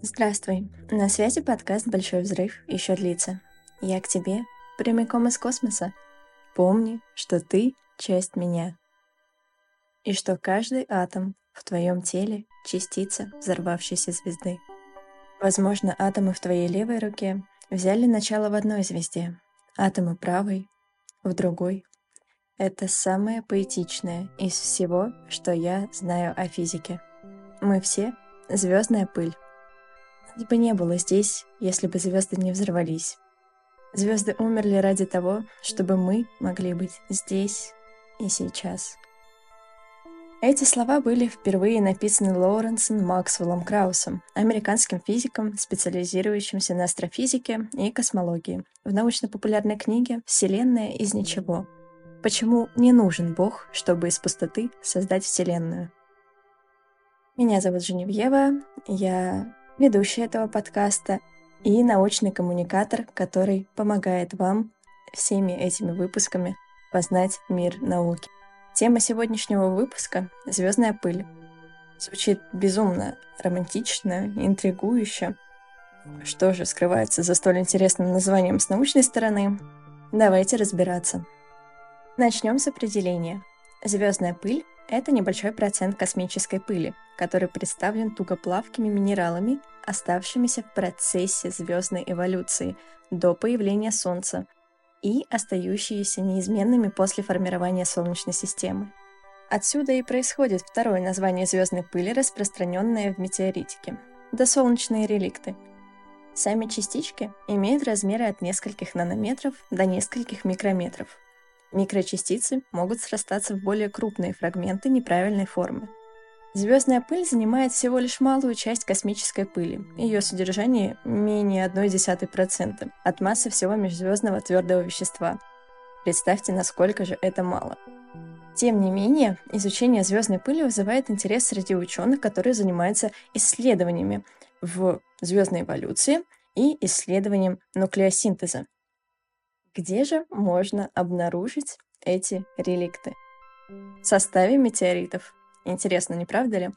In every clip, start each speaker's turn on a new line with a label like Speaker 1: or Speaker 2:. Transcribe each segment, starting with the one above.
Speaker 1: Здравствуй, на связи подкаст «Большой взрыв» еще длится. Я к тебе, прямиком из космоса. Помни, что ты — часть меня. И что каждый атом в твоем теле — частица взорвавшейся звезды. Возможно, атомы в твоей левой руке взяли начало в одной звезде, атомы правой — в другой. Это самое поэтичное из всего, что я знаю о физике. Мы все — звездная пыль бы не было здесь, если бы звезды не взорвались. Звезды умерли ради того, чтобы мы могли быть здесь и сейчас. Эти слова были впервые написаны Лоуренсом Максвеллом Краусом, американским физиком, специализирующимся на астрофизике и космологии, в научно-популярной книге «Вселенная из ничего». Почему не нужен Бог, чтобы из пустоты создать Вселенную? Меня зовут Женевьева, я ведущая этого подкаста и научный коммуникатор, который помогает вам всеми этими выпусками познать мир науки. Тема сегодняшнего выпуска — звездная пыль. Звучит безумно романтично, интригующе. Что же скрывается за столь интересным названием с научной стороны? Давайте разбираться. Начнем с определения. Звездная пыль — это небольшой процент космической пыли, который представлен тугоплавкими минералами, оставшимися в процессе звездной эволюции до появления Солнца и остающиеся неизменными после формирования Солнечной системы. Отсюда и происходит второе название звездной пыли, распространенное в метеоритике – досолнечные реликты. Сами частички имеют размеры от нескольких нанометров до нескольких микрометров. Микрочастицы могут срастаться в более крупные фрагменты неправильной формы – Звездная пыль занимает всего лишь малую часть космической пыли. Ее содержание менее 0,1% от массы всего межзвездного твердого вещества. Представьте, насколько же это мало. Тем не менее, изучение звездной пыли вызывает интерес среди ученых, которые занимаются исследованиями в звездной эволюции и исследованием нуклеосинтеза. Где же можно обнаружить эти реликты? В составе метеоритов – Интересно, не правда ли?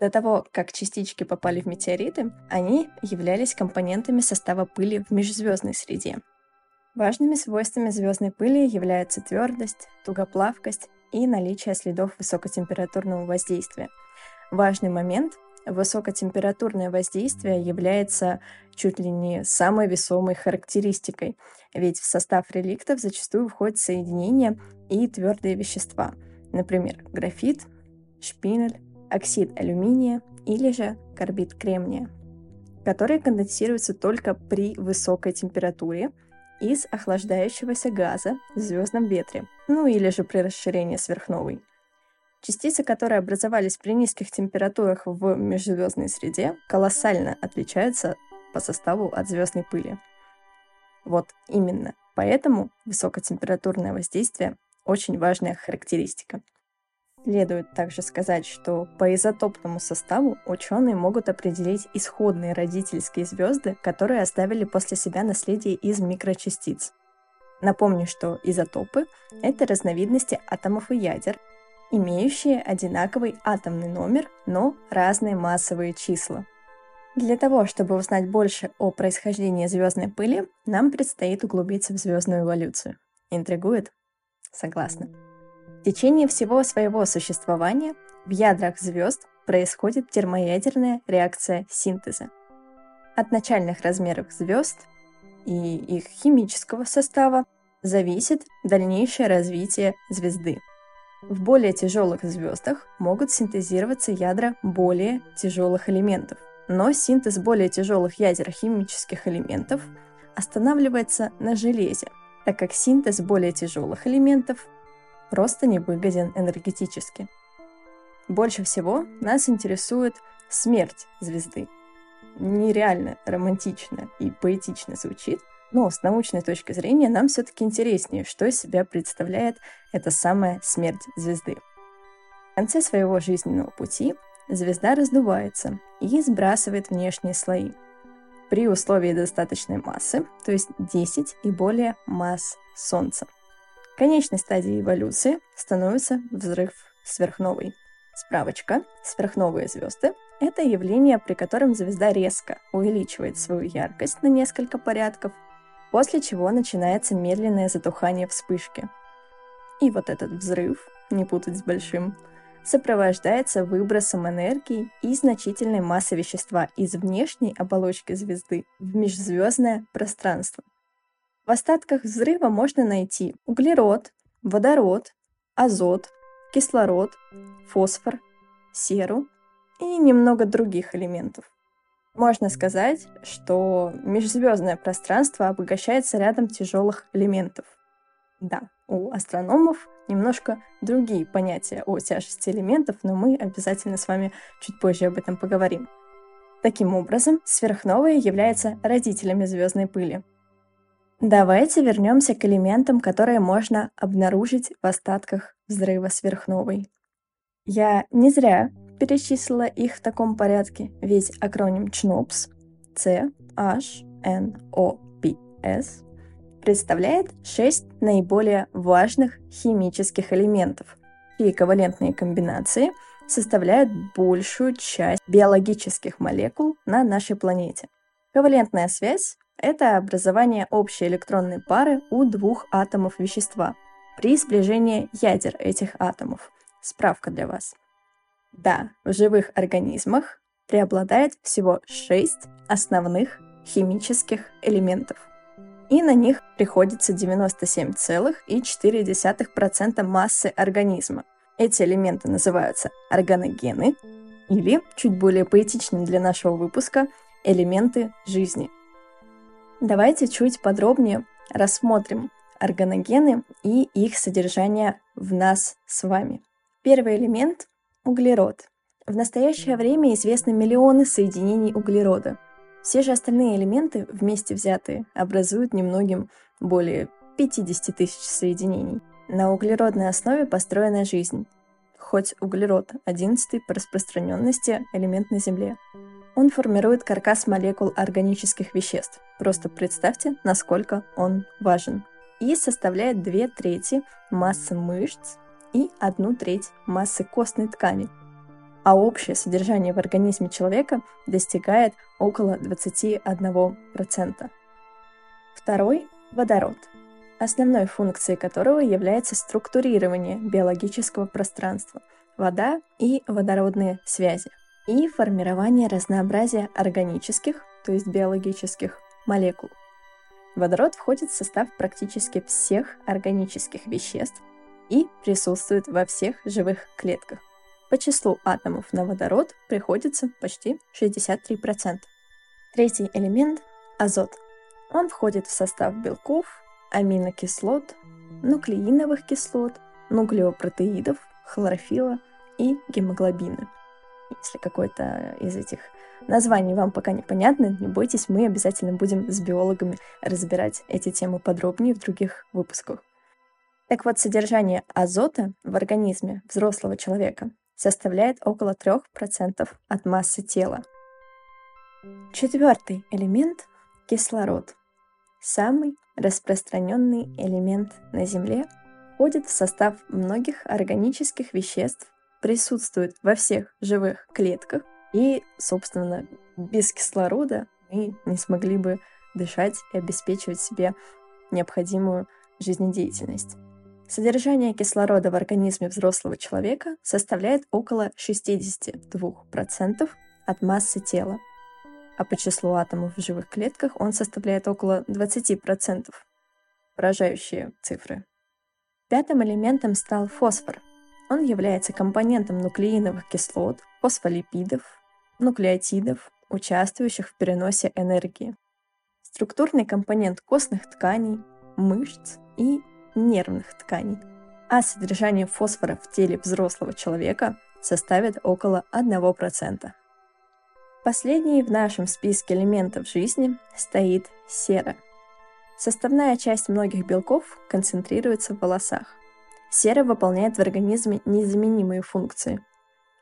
Speaker 1: До того, как частички попали в метеориты, они являлись компонентами состава пыли в межзвездной среде. Важными свойствами звездной пыли являются твердость, тугоплавкость и наличие следов высокотемпературного воздействия. Важный момент – высокотемпературное воздействие является чуть ли не самой весомой характеристикой, ведь в состав реликтов зачастую входят соединения и твердые вещества, например, графит, шпинель, оксид алюминия или же карбид кремния, которые конденсируются только при высокой температуре из охлаждающегося газа в звездном ветре, ну или же при расширении сверхновой. Частицы, которые образовались при низких температурах в межзвездной среде, колоссально отличаются по составу от звездной пыли. Вот именно поэтому высокотемпературное воздействие очень важная характеристика – Следует также сказать, что по изотопному составу ученые могут определить исходные родительские звезды, которые оставили после себя наследие из микрочастиц. Напомню, что изотопы — это разновидности атомов и ядер, имеющие одинаковый атомный номер, но разные массовые числа. Для того, чтобы узнать больше о происхождении звездной пыли, нам предстоит углубиться в звездную эволюцию. Интригует? Согласна. В течение всего своего существования в ядрах звезд происходит термоядерная реакция синтеза. От начальных размеров звезд и их химического состава зависит дальнейшее развитие звезды. В более тяжелых звездах могут синтезироваться ядра более тяжелых элементов, но синтез более тяжелых ядер химических элементов останавливается на железе, так как синтез более тяжелых элементов просто не выгоден энергетически. Больше всего нас интересует смерть звезды. Нереально романтично и поэтично звучит, но с научной точки зрения нам все-таки интереснее, что из себя представляет эта самая смерть звезды. В конце своего жизненного пути звезда раздувается и сбрасывает внешние слои. При условии достаточной массы, то есть 10 и более масс Солнца. Конечной стадией эволюции становится взрыв сверхновой. Справочка. Сверхновые звезды – это явление, при котором звезда резко увеличивает свою яркость на несколько порядков, после чего начинается медленное затухание вспышки. И вот этот взрыв, не путать с большим, сопровождается выбросом энергии и значительной массы вещества из внешней оболочки звезды в межзвездное пространство. В остатках взрыва можно найти углерод, водород, азот, кислород, фосфор, серу и немного других элементов. Можно сказать, что межзвездное пространство обогащается рядом тяжелых элементов. Да, у астрономов немножко другие понятия о тяжести элементов, но мы обязательно с вами чуть позже об этом поговорим. Таким образом, сверхновые являются родителями звездной пыли. Давайте вернемся к элементам, которые можно обнаружить в остатках взрыва сверхновой. Я не зря перечислила их в таком порядке, ведь акроним CHNOPS C H N O P S представляет шесть наиболее важных химических элементов, чьи ковалентные комбинации составляют большую часть биологических молекул на нашей планете. Ковалентная связь – это образование общей электронной пары у двух атомов вещества при сближении ядер этих атомов. Справка для вас. Да, в живых организмах преобладает всего шесть основных химических элементов – и на них приходится 97,4% массы организма. Эти элементы называются органогены или, чуть более поэтичнее для нашего выпуска, элементы жизни. Давайте чуть подробнее рассмотрим органогены и их содержание в нас с вами. Первый элемент – углерод. В настоящее время известны миллионы соединений углерода – все же остальные элементы, вместе взятые, образуют немногим более 50 тысяч соединений. На углеродной основе построена жизнь, хоть углерод – одиннадцатый по распространенности элемент на Земле. Он формирует каркас молекул органических веществ. Просто представьте, насколько он важен. И составляет две трети массы мышц и одну треть массы костной ткани – а общее содержание в организме человека достигает около 21%. Второй – водород, основной функцией которого является структурирование биологического пространства, вода и водородные связи, и формирование разнообразия органических, то есть биологических, молекул. Водород входит в состав практически всех органических веществ и присутствует во всех живых клетках – по числу атомов на водород приходится почти 63%. Третий элемент – азот. Он входит в состав белков, аминокислот, нуклеиновых кислот, нуклеопротеидов, хлорофила и гемоглобина. Если какое-то из этих названий вам пока непонятно, не бойтесь, мы обязательно будем с биологами разбирать эти темы подробнее в других выпусках. Так вот, содержание азота в организме взрослого человека составляет около 3% от массы тела. Четвертый элемент – кислород. Самый распространенный элемент на Земле входит в состав многих органических веществ, присутствует во всех живых клетках и, собственно, без кислорода мы не смогли бы дышать и обеспечивать себе необходимую жизнедеятельность. Содержание кислорода в организме взрослого человека составляет около 62% от массы тела, а по числу атомов в живых клетках он составляет около 20%. Поражающие цифры. Пятым элементом стал фосфор. Он является компонентом нуклеиновых кислот, фосфолипидов, нуклеотидов, участвующих в переносе энергии. Структурный компонент костных тканей, мышц и нервных тканей, а содержание фосфора в теле взрослого человека составит около 1%. Последней в нашем списке элементов жизни стоит сера. Составная часть многих белков концентрируется в волосах. Сера выполняет в организме незаменимые функции.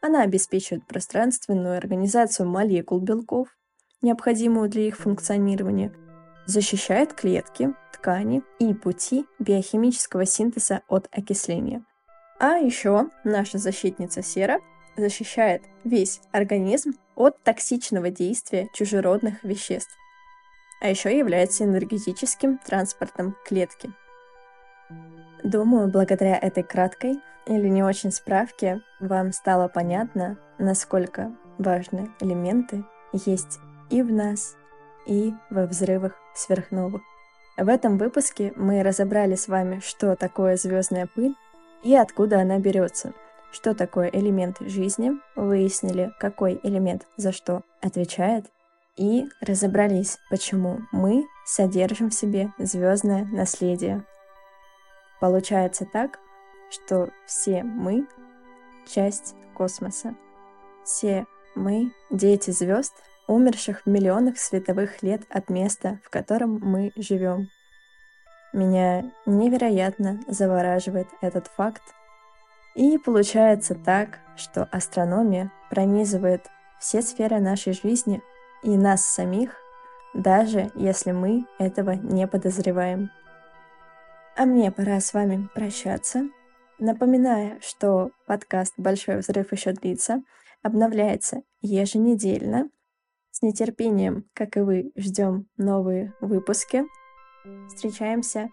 Speaker 1: Она обеспечивает пространственную организацию молекул белков, необходимую для их функционирования, защищает клетки, ткани и пути биохимического синтеза от окисления. А еще наша защитница сера защищает весь организм от токсичного действия чужеродных веществ, а еще является энергетическим транспортом клетки. Думаю, благодаря этой краткой или не очень справке вам стало понятно, насколько важны элементы есть и в нас, и во взрывах сверхновых. В этом выпуске мы разобрали с вами, что такое звездная пыль и откуда она берется, что такое элемент жизни, выяснили, какой элемент за что отвечает, и разобрались, почему мы содержим в себе звездное наследие. Получается так, что все мы — часть космоса. Все мы — дети звезд, умерших в миллионах световых лет от места, в котором мы живем. Меня невероятно завораживает этот факт. И получается так, что астрономия пронизывает все сферы нашей жизни и нас самих, даже если мы этого не подозреваем. А мне пора с вами прощаться. Напоминая, что подкаст «Большой взрыв еще длится», обновляется еженедельно. С нетерпением, как и вы, ждем новые выпуски. Встречаемся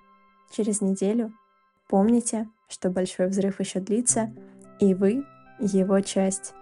Speaker 1: через неделю. Помните, что большой взрыв еще длится, и вы его часть.